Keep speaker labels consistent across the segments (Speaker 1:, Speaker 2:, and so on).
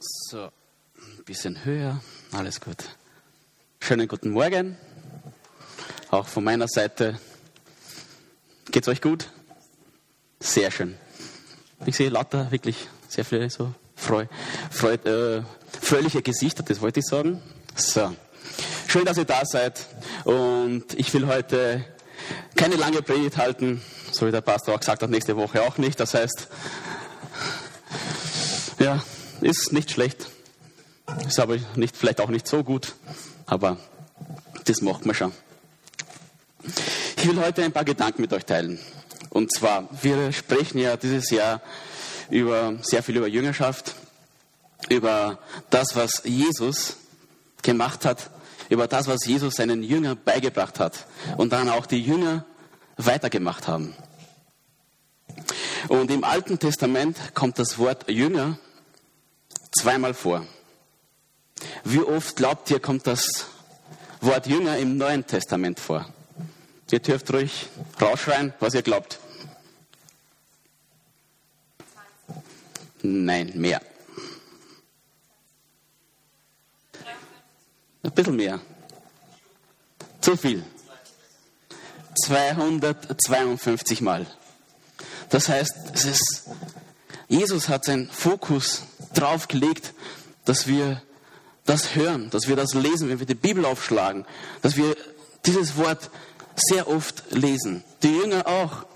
Speaker 1: So, ein bisschen höher, alles gut. Schönen guten Morgen. Auch von meiner Seite. Geht's euch gut? Sehr schön. Ich sehe lauter wirklich sehr viele so freu, freu, äh, fröhliche Gesichter, das wollte ich sagen. So. Schön, dass ihr da seid. Und ich will heute keine lange Predigt halten, so wie der Pastor auch gesagt hat, nächste Woche auch nicht. Das heißt, ja, ist nicht schlecht. Ist aber nicht, vielleicht auch nicht so gut. Aber das macht man schon. Ich will heute ein paar Gedanken mit euch teilen. Und zwar, wir sprechen ja dieses Jahr über, sehr viel über Jüngerschaft, über das, was Jesus gemacht hat, über das, was Jesus seinen Jüngern beigebracht hat und dann auch die Jünger weitergemacht haben. Und im Alten Testament kommt das Wort Jünger zweimal vor. Wie oft glaubt ihr, kommt das Wort Jünger im Neuen Testament vor? Ihr dürft ruhig rausschreien, was ihr glaubt. Nein, mehr. Ein bisschen mehr. Zu viel. 252 Mal. Das heißt, ist, Jesus hat seinen Fokus drauf gelegt, dass wir das hören, dass wir das lesen, wenn wir die Bibel aufschlagen, dass wir dieses Wort sehr oft lesen. Die Jünger auch.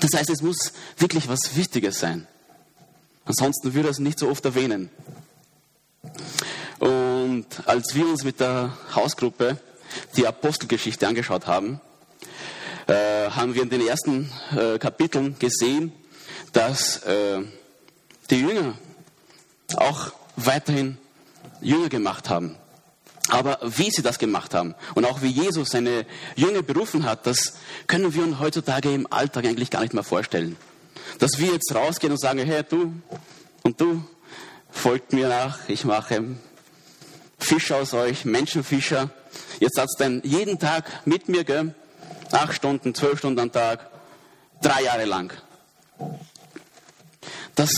Speaker 1: Das heißt, es muss wirklich was Wichtiges sein. Ansonsten würde er es nicht so oft erwähnen. Und als wir uns mit der Hausgruppe die Apostelgeschichte angeschaut haben, äh, haben wir in den ersten äh, Kapiteln gesehen, dass äh, die Jünger auch weiterhin Jünger gemacht haben. Aber wie sie das gemacht haben und auch wie Jesus seine Jünger berufen hat, das können wir uns heutzutage im Alltag eigentlich gar nicht mehr vorstellen. Dass wir jetzt rausgehen und sagen, hey du und du, folgt mir nach, ich mache Fischer aus euch, Menschenfischer. Ihr seid dann jeden Tag mit mir, gell? acht Stunden, zwölf Stunden am Tag, drei Jahre lang. Das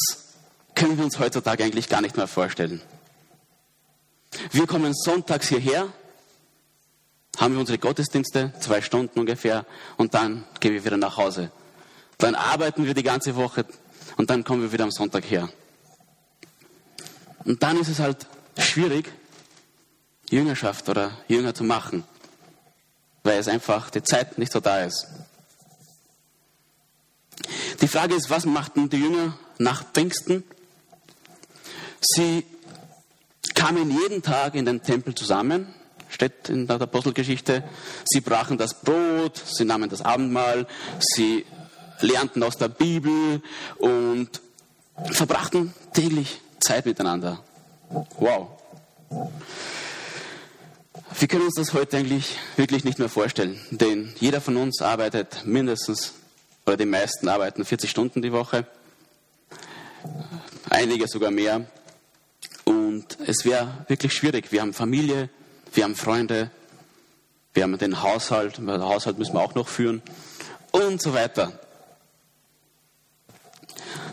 Speaker 1: können wir uns heutzutage eigentlich gar nicht mehr vorstellen. Wir kommen sonntags hierher, haben wir unsere Gottesdienste, zwei Stunden ungefähr, und dann gehen wir wieder nach Hause. Dann arbeiten wir die ganze Woche und dann kommen wir wieder am Sonntag her. Und dann ist es halt schwierig, Jüngerschaft oder Jünger zu machen, weil es einfach die Zeit nicht so da ist. Die Frage ist, was machten die Jünger nach Pfingsten? Sie kamen jeden Tag in den Tempel zusammen, steht in der Apostelgeschichte. Sie brachen das Brot, sie nahmen das Abendmahl, sie lernten aus der Bibel und verbrachten täglich Zeit miteinander. Wow. Wir können uns das heute eigentlich wirklich nicht mehr vorstellen, denn jeder von uns arbeitet mindestens, oder die meisten arbeiten 40 Stunden die Woche, einige sogar mehr. Und es wäre wirklich schwierig. Wir haben Familie, wir haben Freunde, wir haben den Haushalt, den Haushalt müssen wir auch noch führen und so weiter.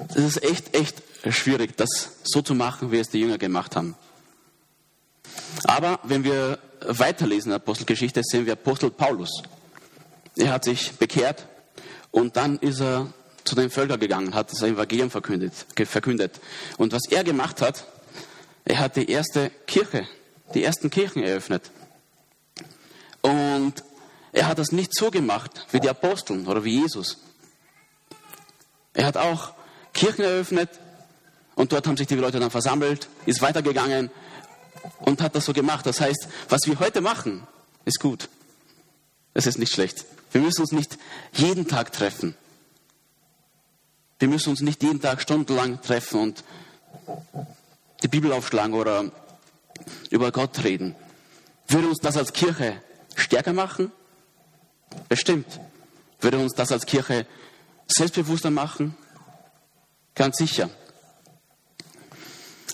Speaker 1: Das ist echt, echt schwierig, das so zu machen, wie es die Jünger gemacht haben. Aber wenn wir weiterlesen in der Apostelgeschichte, sehen wir Apostel Paulus. Er hat sich bekehrt und dann ist er zu den Völkern gegangen, hat das Evangelium verkündet, verkündet. Und was er gemacht hat, er hat die erste Kirche, die ersten Kirchen eröffnet. Und er hat das nicht so gemacht wie die Aposteln oder wie Jesus. Er hat auch Kirchen eröffnet und dort haben sich die Leute dann versammelt, ist weitergegangen und hat das so gemacht. Das heißt, was wir heute machen, ist gut. Es ist nicht schlecht. Wir müssen uns nicht jeden Tag treffen. Wir müssen uns nicht jeden Tag stundenlang treffen und die Bibel aufschlagen oder über Gott reden. Würde uns das als Kirche stärker machen? Bestimmt. Würde uns das als Kirche selbstbewusster machen? Ganz sicher.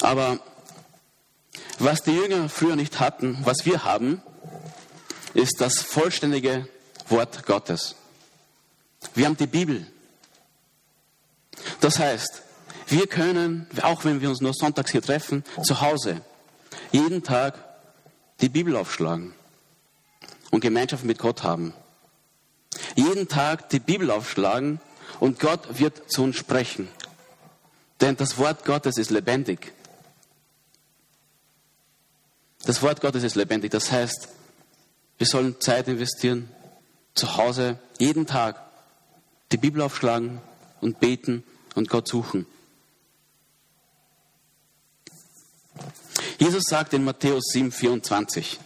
Speaker 1: Aber was die Jünger früher nicht hatten, was wir haben, ist das vollständige Wort Gottes. Wir haben die Bibel. Das heißt, Wir können, auch wenn wir uns nur sonntags hier treffen, zu Hause jeden Tag die Bibel aufschlagen und Gemeinschaft mit Gott haben. Jeden Tag die Bibel aufschlagen und Gott wird zu uns sprechen. Denn das Wort Gottes ist lebendig. Das Wort Gottes ist lebendig. Das heißt, wir sollen Zeit investieren, zu Hause, jeden Tag die Bibel aufschlagen und beten und Gott suchen. Jesus sagt in Matthäus 7, 24,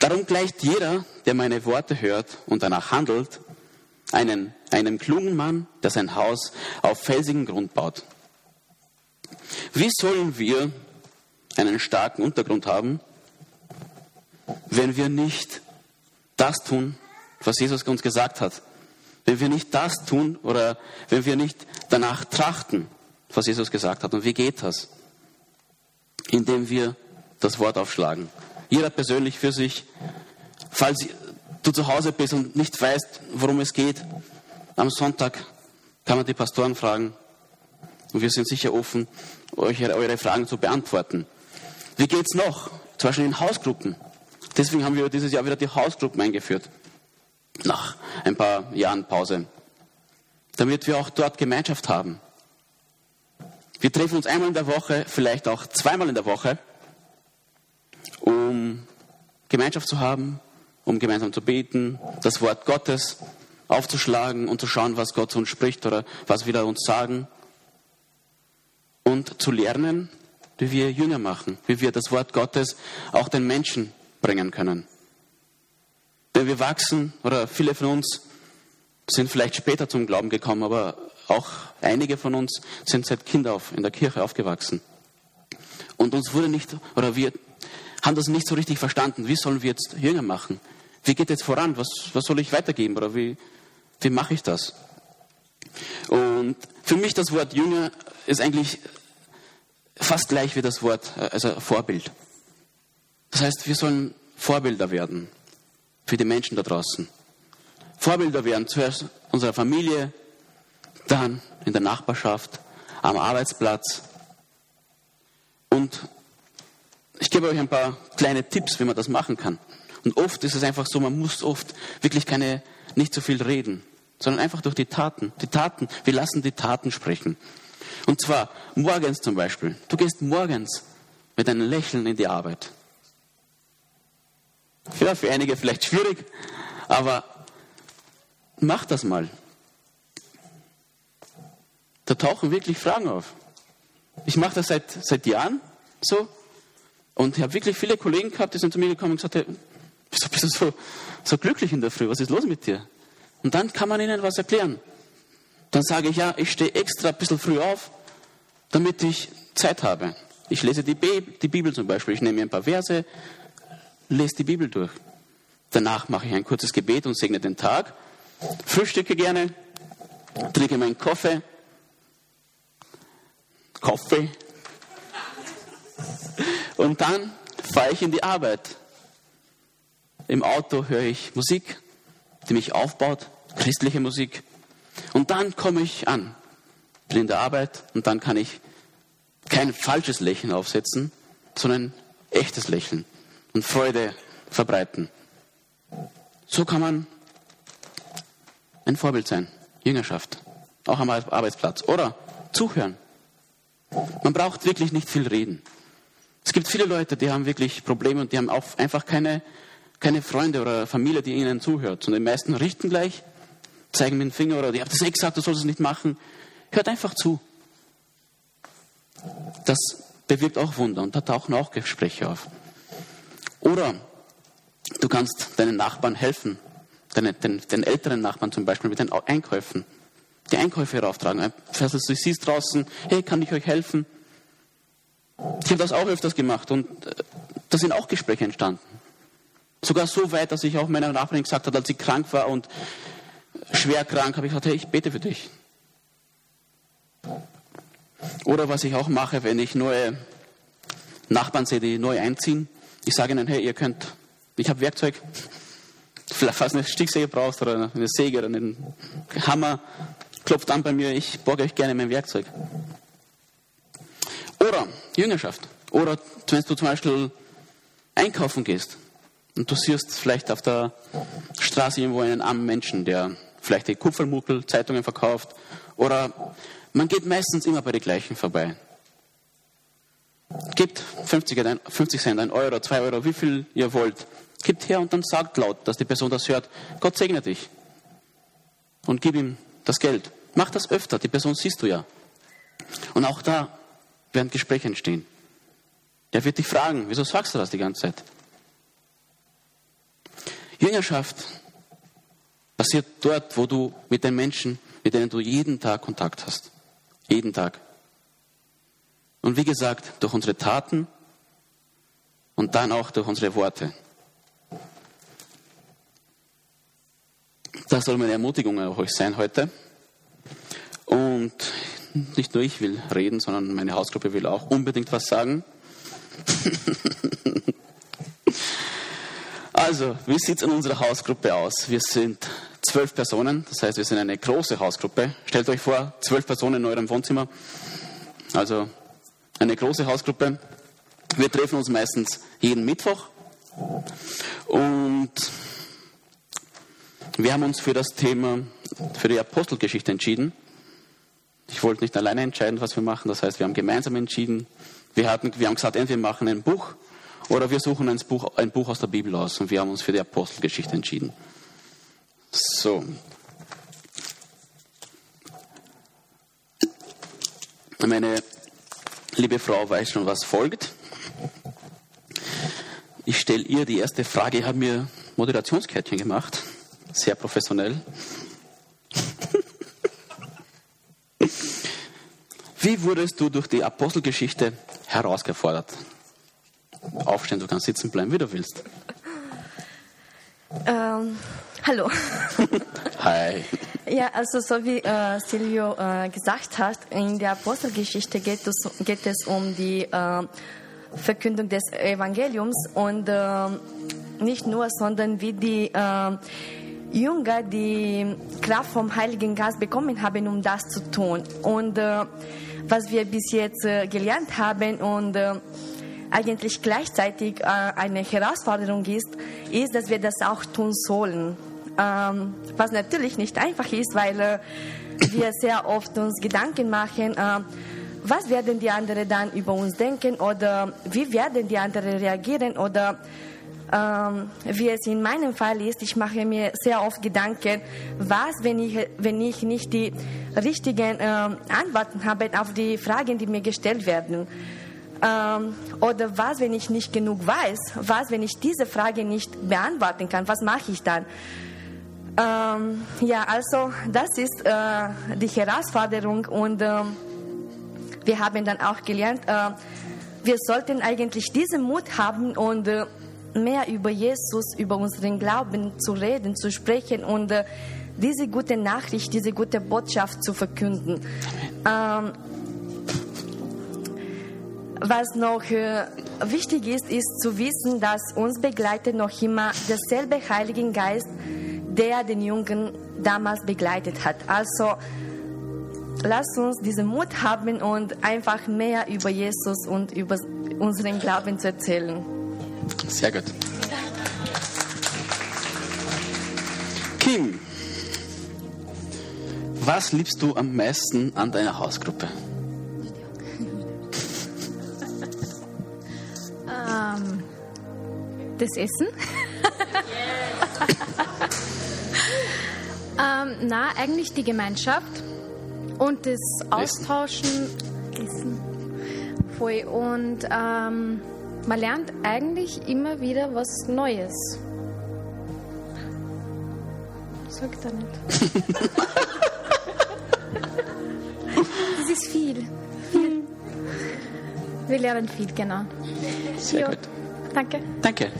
Speaker 1: Darum gleicht jeder, der meine Worte hört und danach handelt, einen, einem klugen Mann, der sein Haus auf felsigen Grund baut. Wie sollen wir einen starken Untergrund haben, wenn wir nicht das tun, was Jesus uns gesagt hat? Wenn wir nicht das tun oder wenn wir nicht danach trachten, was Jesus gesagt hat. Und wie geht das? Indem wir das Wort aufschlagen. Jeder persönlich für sich. Falls du zu Hause bist und nicht weißt, worum es geht, am Sonntag kann man die Pastoren fragen. Und wir sind sicher offen, euch eure Fragen zu beantworten. Wie geht's noch? Zum Beispiel in Hausgruppen. Deswegen haben wir dieses Jahr wieder die Hausgruppen eingeführt. Nach ein paar Jahren Pause. Damit wir auch dort Gemeinschaft haben. Wir treffen uns einmal in der Woche, vielleicht auch zweimal in der Woche, um Gemeinschaft zu haben, um gemeinsam zu beten, das Wort Gottes aufzuschlagen und zu schauen, was Gott zu uns spricht oder was will er uns sagen. Und zu lernen, wie wir Jünger machen, wie wir das Wort Gottes auch den Menschen bringen können. Denn wir wachsen, oder viele von uns sind vielleicht später zum Glauben gekommen, aber auch einige von uns sind seit Kind auf in der Kirche aufgewachsen. Und uns wurde nicht, oder wir haben das nicht so richtig verstanden. Wie sollen wir jetzt Jünger machen? Wie geht jetzt voran? Was, was soll ich weitergeben? Oder wie, wie mache ich das? Und für mich das Wort Jünger ist eigentlich fast gleich wie das Wort, äh, also Vorbild. Das heißt, wir sollen Vorbilder werden für die Menschen da draußen. Vorbilder werden zuerst unserer Familie, dann in der Nachbarschaft, am Arbeitsplatz. Und ich gebe euch ein paar kleine Tipps, wie man das machen kann. Und oft ist es einfach so, man muss oft wirklich keine, nicht so viel reden, sondern einfach durch die Taten. Die Taten, wir lassen die Taten sprechen. Und zwar morgens zum Beispiel. Du gehst morgens mit einem Lächeln in die Arbeit. Ja, für einige vielleicht schwierig, aber mach das mal. Da tauchen wirklich Fragen auf. Ich mache das seit, seit Jahren so und ich habe wirklich viele Kollegen gehabt, die sind zu mir gekommen und gesagt, hey, wieso bist du so, so glücklich in der Früh? Was ist los mit dir? Und dann kann man ihnen was erklären. Dann sage ich, ja, ich stehe extra ein bisschen früh auf, damit ich Zeit habe. Ich lese die, die Bibel zum Beispiel. Ich nehme mir ein paar Verse, lese die Bibel durch. Danach mache ich ein kurzes Gebet und segne den Tag. Frühstücke gerne, trinke meinen Kaffee. Kaffee. Und dann fahre ich in die Arbeit. Im Auto höre ich Musik, die mich aufbaut, christliche Musik. Und dann komme ich an, bin in der Arbeit und dann kann ich kein falsches Lächeln aufsetzen, sondern echtes Lächeln und Freude verbreiten. So kann man ein Vorbild sein. Jüngerschaft. Auch am Arbeitsplatz. Oder zuhören. Man braucht wirklich nicht viel reden. Es gibt viele Leute, die haben wirklich Probleme und die haben auch einfach keine, keine Freunde oder Familie, die ihnen zuhört. Und die meisten richten gleich, zeigen mit dem Finger oder die haben das eh gesagt, du sollst es nicht machen. Hört einfach zu. Das bewirkt auch Wunder und da tauchen auch Gespräche auf. Oder du kannst deinen Nachbarn helfen, deine, den, den, älteren Nachbarn zum Beispiel mit den Einkäufen, die Einkäufe herauftragen. Heißt, du siehst draußen, hey, kann ich euch helfen? Ich habe das auch öfters gemacht und äh, da sind auch Gespräche entstanden. Sogar so weit, dass ich auch meiner Nachbarin gesagt habe, als sie krank war und schwer krank, habe ich gesagt, hey, ich bete für dich. Oder was ich auch mache, wenn ich neue Nachbarn sehe, die neu einziehen, ich sage ihnen, hey, ihr könnt, ich habe Werkzeug, falls du eine Stichsäge brauchst oder eine Säge oder einen Hammer, klopft an bei mir, ich borge euch gerne mein Werkzeug. Oder Jüngerschaft. Oder wenn du zum Beispiel einkaufen gehst und du siehst vielleicht auf der Straße irgendwo einen armen Menschen, der vielleicht die Kupfermuckel, Zeitungen verkauft. Oder man geht meistens immer bei den gleichen vorbei. Gebt 50, 50 Cent, ein Euro, zwei Euro, wie viel ihr wollt. Gebt her und dann sagt laut, dass die Person das hört. Gott segne dich. Und gib ihm das Geld. Mach das öfter, die Person siehst du ja. Und auch da werden Gespräche entstehen. Der wird dich fragen, wieso sagst du das die ganze Zeit? Jüngerschaft passiert dort, wo du mit den Menschen, mit denen du jeden Tag Kontakt hast. Jeden Tag. Und wie gesagt, durch unsere Taten und dann auch durch unsere Worte. Das soll meine Ermutigung an euch sein heute. Und nicht nur ich will reden, sondern meine Hausgruppe will auch unbedingt was sagen. also, wie sieht es in unserer Hausgruppe aus? Wir sind zwölf Personen, das heißt, wir sind eine große Hausgruppe. Stellt euch vor, zwölf Personen in eurem Wohnzimmer. Also eine große Hausgruppe. Wir treffen uns meistens jeden Mittwoch und wir haben uns für das Thema, für die Apostelgeschichte entschieden. Ich wollte nicht alleine entscheiden, was wir machen. Das heißt, wir haben gemeinsam entschieden. Wir, hatten, wir haben gesagt, entweder wir machen ein Buch oder wir suchen ein Buch, ein Buch aus der Bibel aus. Und wir haben uns für die Apostelgeschichte entschieden. So. Meine liebe Frau weiß schon, was folgt. Ich stelle ihr die erste Frage. Ich habe mir Moderationskärtchen gemacht. Sehr professionell. Wie wurdest du durch die Apostelgeschichte herausgefordert? Aufstehen, du kannst sitzen bleiben, wie du willst.
Speaker 2: Ähm, hallo.
Speaker 1: Hi.
Speaker 2: Ja, also so wie äh, Silvio äh, gesagt hat, in der Apostelgeschichte geht es, geht es um die äh, Verkündung des Evangeliums und äh, nicht nur, sondern wie die äh, Jünger die Kraft vom Heiligen Geist bekommen haben, um das zu tun. Und äh, was wir bis jetzt äh, gelernt haben und äh, eigentlich gleichzeitig äh, eine Herausforderung ist, ist, dass wir das auch tun sollen. Ähm, was natürlich nicht einfach ist, weil äh, wir sehr oft uns Gedanken machen, äh, was werden die anderen dann über uns denken oder wie werden die anderen reagieren oder ähm, wie es in meinem Fall ist, ich mache mir sehr oft Gedanken, was, wenn ich, wenn ich nicht die richtigen ähm, Antworten habe auf die Fragen, die mir gestellt werden. Ähm, oder was, wenn ich nicht genug weiß? Was, wenn ich diese Frage nicht beantworten kann? Was mache ich dann? Ähm, ja, also das ist äh, die Herausforderung und äh, wir haben dann auch gelernt, äh, wir sollten eigentlich diesen Mut haben und äh, mehr über Jesus, über unseren Glauben zu reden, zu sprechen und äh, diese gute Nachricht, diese gute Botschaft zu verkünden. Ähm, was noch äh, wichtig ist, ist zu wissen, dass uns begleitet noch immer derselbe Heilige Geist, der den Jungen damals begleitet hat. Also lasst uns diesen Mut haben und einfach mehr über Jesus und über unseren Glauben zu erzählen.
Speaker 1: Sehr gut. Kim, was liebst du am meisten an deiner Hausgruppe?
Speaker 3: Ähm, das Essen. ähm, na, eigentlich die Gemeinschaft und das Austauschen. Essen. Voll. Und ähm, man lernt eigentlich immer wieder was Neues. Sag da nicht. das ist viel. viel. Wir lernen viel, genau.
Speaker 1: Sehr
Speaker 3: Ja.
Speaker 1: gut.
Speaker 3: Danke.
Speaker 1: Danke.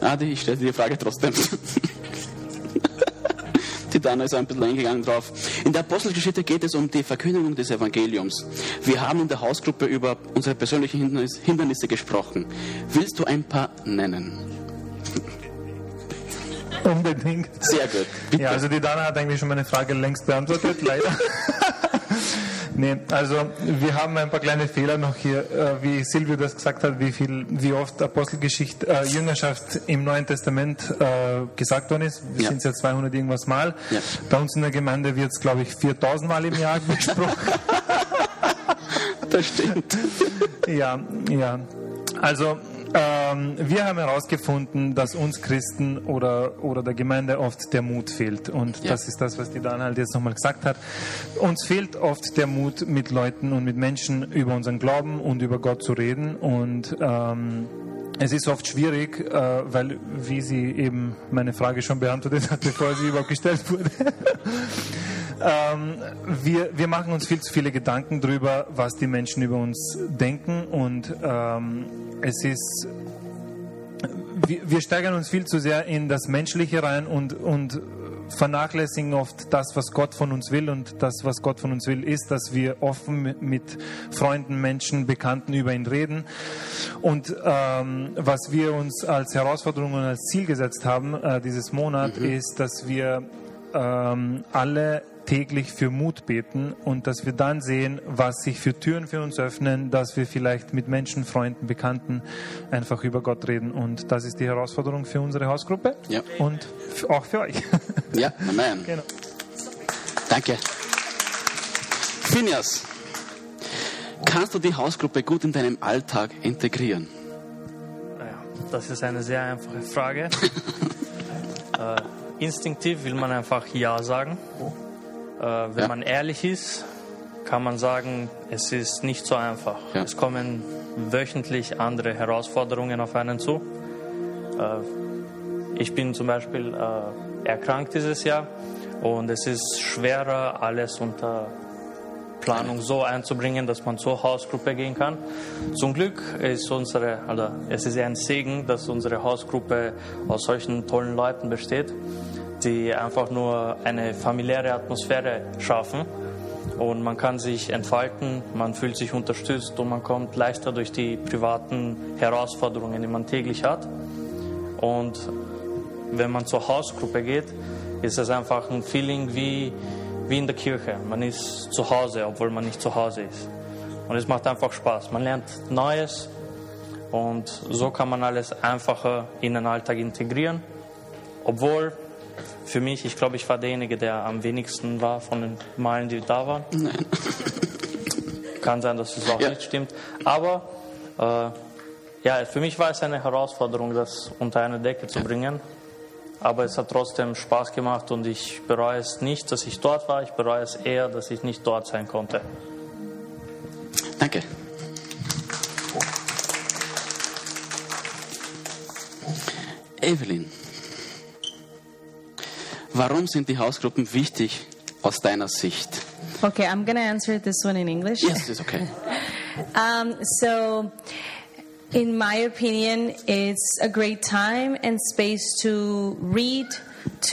Speaker 1: Adi, ich stelle dir die Frage trotzdem. Dana ist ein bisschen eingegangen drauf. In der Apostelgeschichte geht es um die Verkündigung des Evangeliums. Wir haben in der Hausgruppe über unsere persönlichen Hindernis- Hindernisse gesprochen. Willst du ein paar nennen?
Speaker 4: Unbedingt.
Speaker 1: Sehr gut. Bitte.
Speaker 4: Ja, also die Dana hat eigentlich schon meine Frage längst beantwortet, leider. nee, also wir haben ein paar kleine Fehler noch hier, äh, wie Silvio das gesagt hat, wie viel, wie oft Apostelgeschichte, äh, Jüngerschaft im Neuen Testament äh, gesagt worden ist. Wir
Speaker 1: Ja.
Speaker 4: sind ja 200 irgendwas Mal.
Speaker 1: Ja.
Speaker 4: Bei uns in der Gemeinde wird es, glaube ich, 4000 Mal im Jahr besprochen.
Speaker 1: Das stimmt.
Speaker 4: Ja, ja. Also ähm, wir haben herausgefunden, dass uns Christen oder, oder der Gemeinde oft der Mut fehlt. Und
Speaker 1: Ja.
Speaker 4: das ist das, was die Dan halt jetzt nochmal gesagt hat. Uns fehlt oft der Mut, mit Leuten und mit Menschen über unseren Glauben und über Gott zu reden. Und ähm, es ist oft schwierig, äh, weil, wie sie eben meine Frage schon beantwortet hat, bevor sie überhaupt gestellt wurde, ähm, wir, wir machen uns viel zu viele Gedanken darüber, was die Menschen über uns denken und ähm, es ist, wir, wir steigern uns viel zu sehr in das Menschliche rein und, und vernachlässigen oft das, was Gott von uns will und das, was Gott von uns will, ist, dass wir offen mit- Freunden, Menschen, Bekannten über ihn reden. Und ähm, was wir uns als Herausforderung und als Ziel gesetzt haben äh, dieses Monat ist, dass wir ähm, alle täglich für Mut beten und dass wir dann sehen, was sich für Türen für uns öffnen, dass wir vielleicht mit Menschen, Freunden, Bekannten einfach über Gott reden. Und das ist die Herausforderung für unsere Hausgruppe
Speaker 1: Ja.
Speaker 4: und auch für euch.
Speaker 1: Ja, Amen.
Speaker 4: genau.
Speaker 1: Danke. Phineas, kannst du die Hausgruppe gut in deinem Alltag integrieren?
Speaker 5: Naja, das ist eine sehr einfache Frage. äh, instinktiv will man einfach Ja sagen. Äh, wenn
Speaker 1: Ja.
Speaker 5: man ehrlich ist, kann man sagen, es ist nicht so einfach.
Speaker 1: Ja.
Speaker 5: Es kommen wöchentlich andere Herausforderungen auf einen zu. Äh, ich bin zum Beispiel äh, erkrankt dieses Jahr und es ist schwerer, alles unter Planung so einzubringen, dass man zur Hausgruppe gehen kann. Zum Glück ist unsere, also es ist ein Segen, dass unsere Hausgruppe aus solchen tollen Leuten besteht, die einfach nur eine familiäre Atmosphäre schaffen und man kann sich entfalten, man fühlt sich unterstützt und man kommt leichter durch die privaten Herausforderungen, die man täglich hat. Und wenn man zur Hausgruppe geht, ist es einfach ein Feeling wie, wie in der Kirche. Man ist zu Hause, obwohl man nicht zu Hause ist. Und es macht einfach Spaß. Man lernt Neues und so kann man alles einfacher in den Alltag integrieren. Obwohl für mich, ich glaube, ich war derjenige, der am wenigsten war von den Malen, die da waren.
Speaker 1: Nein.
Speaker 5: Kann sein, dass es auch
Speaker 1: Ja.
Speaker 5: nicht stimmt. Aber äh, ja, für mich war es eine Herausforderung, das unter eine Decke zu bringen. Aber es hat trotzdem Spaß gemacht und ich bereue es nicht, dass ich dort war. Ich bereue es eher, dass ich nicht dort sein konnte.
Speaker 1: Danke. Evelyn, warum sind die Hausgruppen wichtig aus deiner Sicht?
Speaker 6: Okay, I'm gonna answer this one in English.
Speaker 1: Yes, it's okay.
Speaker 6: Um, so, in my opinion, it's a great time and space to read,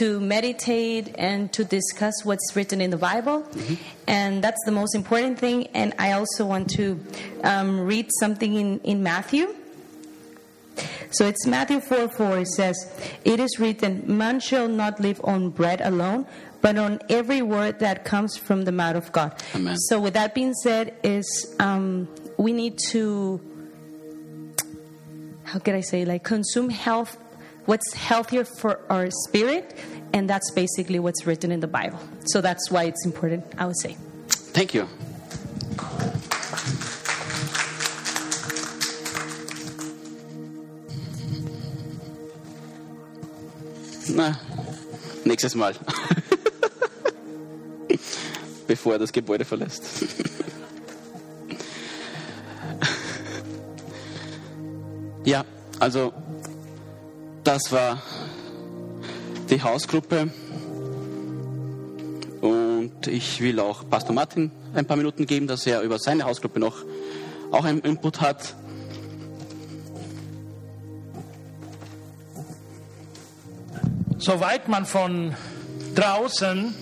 Speaker 6: to meditate, and to discuss what's written in the Bible. And that's the most important thing. And I also want to um, read something in, in Matthew. So it's Matthew 4 4. It says, It is written, Man shall not live on bread alone, but on every word that comes from the mouth of God.
Speaker 1: Amen.
Speaker 6: So, with that being said, is um, we need to, how can I say, like consume health, what's healthier for our spirit, and that's basically what's written in the Bible. So that's why it's important, I would say.
Speaker 1: Thank you. Na, nächstes Mal. Bevor er das Gebäude verlässt. Ja, also das war die Hausgruppe. Und ich will auch Pastor Martin ein paar Minuten geben, dass er über seine Hausgruppe noch auch einen Input hat.
Speaker 7: Soweit man von draußen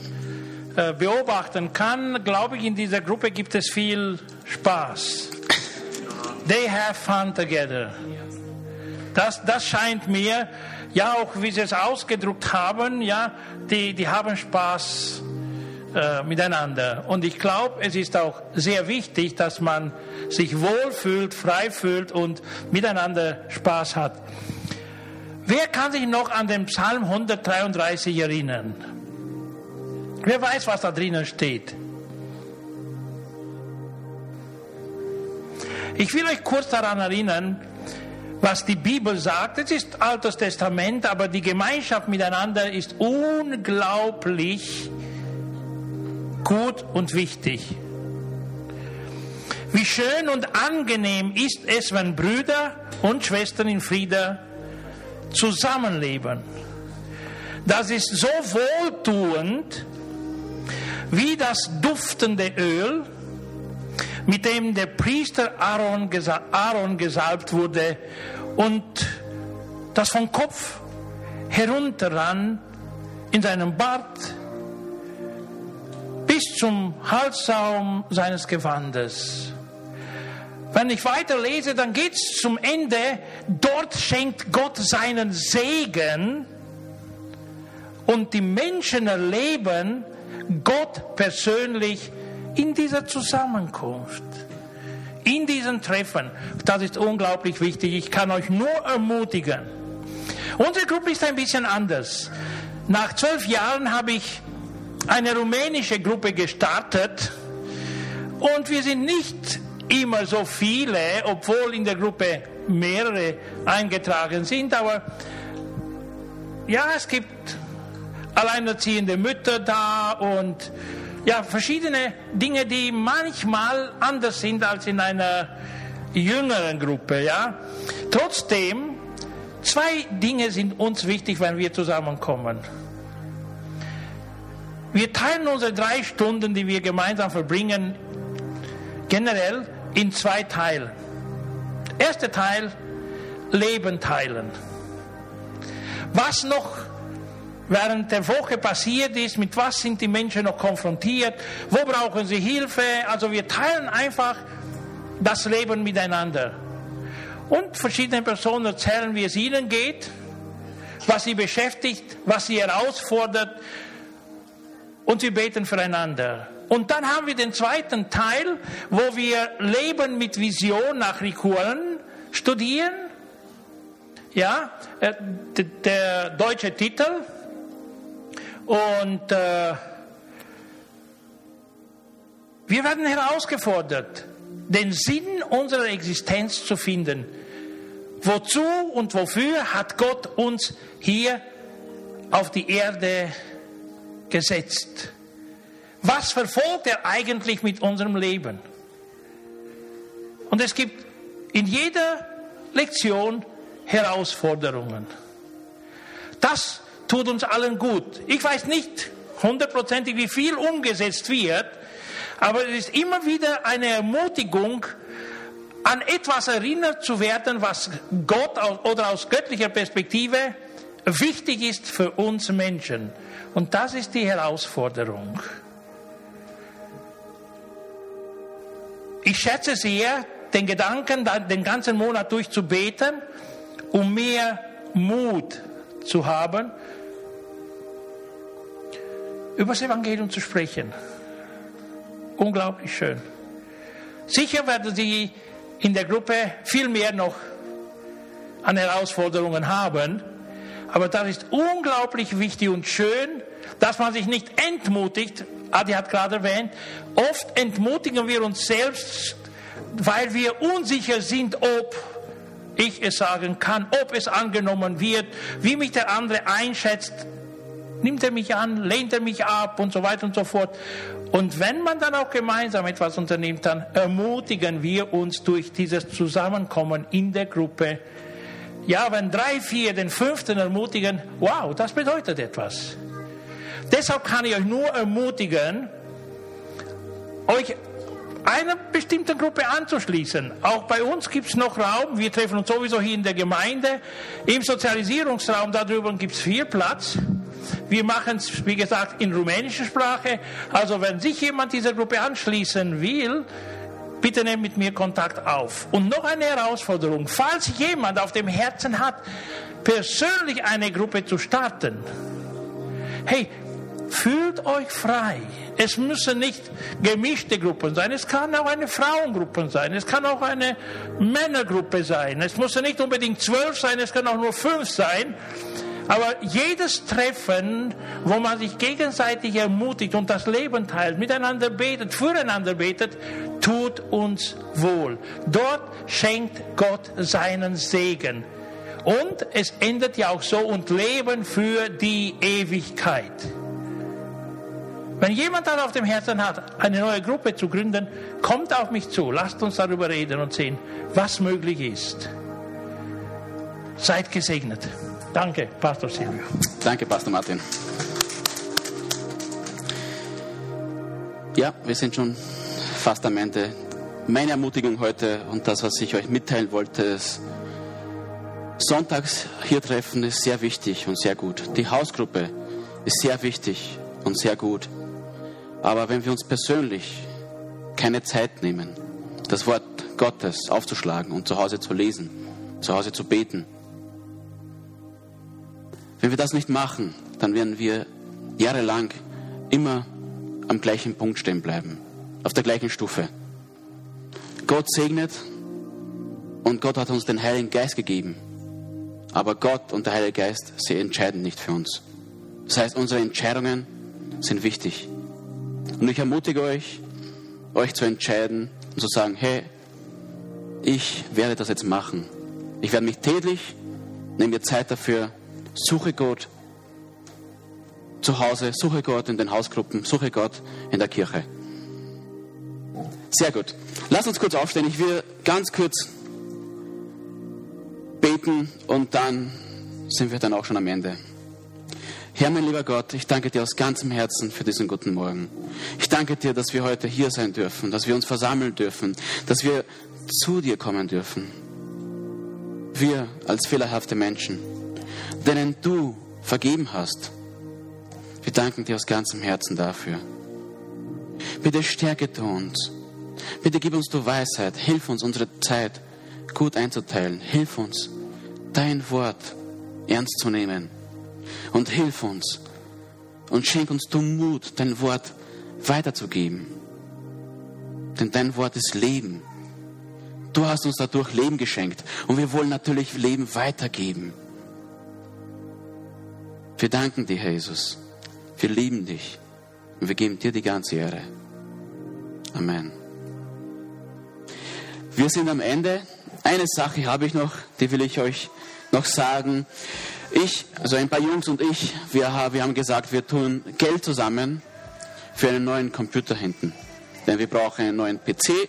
Speaker 7: äh, beobachten kann, glaube ich, in dieser Gruppe gibt es viel Spaß. They have fun together. Das, das scheint mir ja, auch wie sie es ausgedruckt haben, ja, die, die haben Spaß äh, miteinander. Und ich glaube, es ist auch sehr wichtig, dass man sich wohlfühlt, frei fühlt und miteinander Spaß hat. Wer kann sich noch an den Psalm 133 erinnern? Wer weiß, was da drinnen steht? Ich will euch kurz daran erinnern, was die Bibel sagt. Es ist Altes Testament, aber die Gemeinschaft miteinander ist unglaublich gut und wichtig. Wie schön und angenehm ist es, wenn Brüder und Schwestern in Frieden zusammenleben. Das ist so wohltuend wie das duftende Öl, mit dem der Priester Aaron, Aaron gesalbt wurde und das vom Kopf herunterran in seinem Bart bis zum Halssaum seines Gewandes. Wenn ich weiter lese, dann geht es zum Ende. Dort schenkt Gott seinen Segen und die Menschen erleben Gott persönlich in dieser Zusammenkunft, in diesen Treffen. Das ist unglaublich wichtig. Ich kann euch nur ermutigen. Unsere Gruppe ist ein bisschen anders. Nach zwölf Jahren habe ich eine rumänische Gruppe gestartet und wir sind nicht immer so viele, obwohl in der Gruppe mehrere eingetragen sind, aber ja, es gibt alleinerziehende Mütter da und ja, verschiedene Dinge, die manchmal anders sind als in einer jüngeren Gruppe, ja. Trotzdem, zwei Dinge sind uns wichtig, wenn wir zusammenkommen. Wir teilen unsere drei Stunden, die wir gemeinsam verbringen, generell in zwei Teile. Erster Teil, Leben teilen. Was noch während der Woche passiert ist, mit was sind die Menschen noch konfrontiert, wo brauchen sie Hilfe. Also wir teilen einfach das Leben miteinander. Und verschiedene Personen erzählen, wie es ihnen geht, was sie beschäftigt, was sie herausfordert. Und sie beten füreinander. Und dann haben wir den zweiten Teil, wo wir Leben mit Vision nach Rikuren studieren. Ja, äh, der deutsche Titel und äh, wir werden herausgefordert, den Sinn unserer Existenz zu finden. Wozu und wofür hat Gott uns hier auf die Erde gesetzt? Was verfolgt er eigentlich mit unserem Leben? Und es gibt in jeder Lektion Herausforderungen. Das tut uns allen gut. Ich weiß nicht hundertprozentig, wie viel umgesetzt wird, aber es ist immer wieder eine Ermutigung, an etwas erinnert zu werden, was Gott oder aus göttlicher Perspektive wichtig ist für uns Menschen. Und das ist die Herausforderung. Ich schätze sehr den Gedanken, den ganzen Monat durch zu beten, um mehr Mut zu haben über das Evangelium zu sprechen. Unglaublich schön. Sicher werden Sie in der Gruppe viel mehr noch an Herausforderungen haben, aber das ist unglaublich wichtig und schön, dass man sich nicht entmutigt. Adi hat gerade erwähnt, oft entmutigen wir uns selbst, weil wir unsicher sind, ob ich es sagen kann, ob es angenommen wird, wie mich der andere einschätzt. Nimmt er mich an, lehnt er mich ab und so weiter und so fort. Und wenn man dann auch gemeinsam etwas unternimmt, dann ermutigen wir uns durch dieses Zusammenkommen in der Gruppe. Ja, wenn drei, vier den fünften ermutigen, wow, das bedeutet etwas. Deshalb kann ich euch nur ermutigen, euch einer bestimmten Gruppe anzuschließen. Auch bei uns gibt es noch Raum. Wir treffen uns sowieso hier in der Gemeinde. Im Sozialisierungsraum, darüber gibt es viel Platz. Wir machen es, wie gesagt, in rumänischer Sprache. Also wenn sich jemand dieser Gruppe anschließen will, bitte nehmt mit mir Kontakt auf. Und noch eine Herausforderung. Falls jemand auf dem Herzen hat, persönlich eine Gruppe zu starten, hey, fühlt euch frei. Es müssen nicht gemischte Gruppen sein, es kann auch eine Frauengruppe sein, es kann auch eine Männergruppe sein, es muss nicht unbedingt zwölf sein, es kann auch nur fünf sein. Aber jedes Treffen, wo man sich gegenseitig ermutigt und das Leben teilt, miteinander betet, füreinander betet, tut uns wohl. Dort schenkt Gott seinen Segen. Und es endet ja auch so und Leben für die Ewigkeit. Wenn jemand dann auf dem Herzen hat, eine neue Gruppe zu gründen, kommt auf mich zu. Lasst uns darüber reden und sehen, was möglich ist. Seid gesegnet. Danke, Pastor Silvio.
Speaker 1: Danke, Pastor Martin. Ja, wir sind schon fast am Ende. Meine Ermutigung heute und das, was ich euch mitteilen wollte, ist, Sonntags hier treffen ist sehr wichtig und sehr gut. Die Hausgruppe ist sehr wichtig und sehr gut. Aber wenn wir uns persönlich keine Zeit nehmen, das Wort Gottes aufzuschlagen und zu Hause zu lesen, zu Hause zu beten, wenn wir das nicht machen, dann werden wir jahrelang immer am gleichen Punkt stehen bleiben, auf der gleichen Stufe. Gott segnet und Gott hat uns den Heiligen Geist gegeben. Aber Gott und der Heilige Geist, sie entscheiden nicht für uns. Das heißt, unsere Entscheidungen sind wichtig. Und ich ermutige euch, euch zu entscheiden und zu sagen, hey, ich werde das jetzt machen. Ich werde mich täglich, nehme mir Zeit dafür, suche Gott zu Hause, suche Gott in den Hausgruppen, suche Gott in der Kirche. Sehr gut. Lass uns kurz aufstehen. Ich will ganz kurz beten und dann sind wir dann auch schon am Ende. Herr, mein lieber Gott, ich danke dir aus ganzem Herzen für diesen guten Morgen. Ich danke dir, dass wir heute hier sein dürfen, dass wir uns versammeln dürfen, dass wir zu dir kommen dürfen. Wir als fehlerhafte Menschen, denen du vergeben hast. Wir danken dir aus ganzem Herzen dafür. Bitte stärke du uns. Bitte gib uns du Weisheit. Hilf uns, unsere Zeit gut einzuteilen. Hilf uns, dein Wort ernst zu nehmen. Und hilf uns und schenk uns du Mut, dein Wort weiterzugeben. Denn dein Wort ist Leben. Du hast uns dadurch Leben geschenkt und wir wollen natürlich Leben weitergeben. Wir danken dir, Jesus. Wir lieben dich und wir geben dir die ganze Ehre. Amen. Wir sind am Ende. Eine Sache habe ich noch, die will ich euch noch sagen. Ich, also ein paar Jungs und ich, wir, wir haben gesagt, wir tun Geld zusammen für einen neuen Computer hinten. Denn wir brauchen einen neuen PC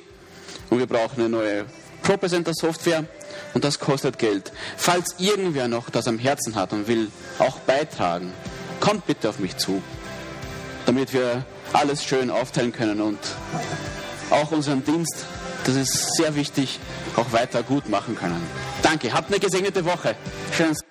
Speaker 1: und wir brauchen eine neue ProPresenter Software und das kostet Geld. Falls irgendwer noch das am Herzen hat und will auch beitragen, kommt bitte auf mich zu, damit wir alles schön aufteilen können und auch unseren Dienst, das ist sehr wichtig, auch weiter gut machen können. Danke, habt eine gesegnete Woche. Schönes